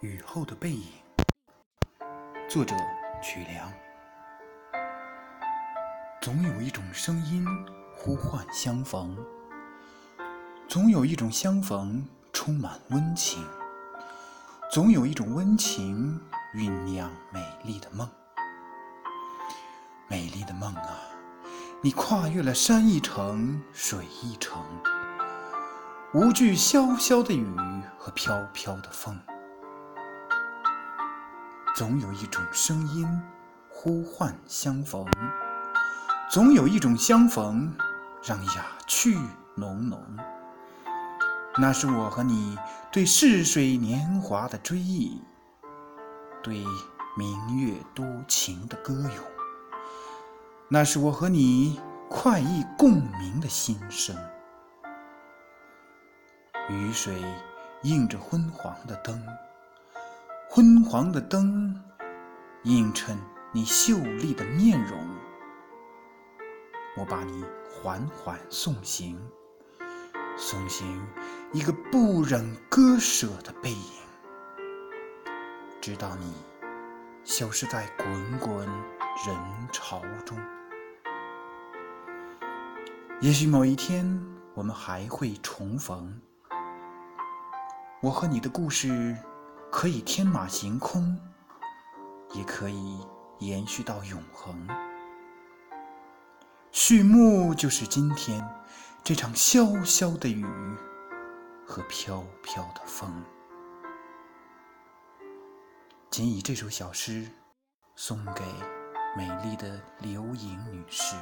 雨后的背影，作者曲梁。总有一种声音呼唤相逢，总有一种相逢充满温情，总有一种温情酝酿美丽的梦。美丽的梦啊，你跨越了山一程，水一程，无惧潇潇的雨和飘飘的风。总有一种声音呼唤相逢，总有一种相逢让雅趣浓浓。那是我和你对逝水年华的追忆，对明月多情的歌咏。那是我和你快意共鸣的心声。雨水映着昏黄的灯。昏黄的灯映衬你秀丽的面容，我把你缓缓送行，送行一个不忍割舍的背影，直到你消失在滚滚人潮中。也许某一天我们还会重逢，我和你的故事。可以天马行空，也可以延续到永恒。序幕就是今天这场潇潇的雨和飘飘的风。仅以这首小诗送给美丽的刘颖女士。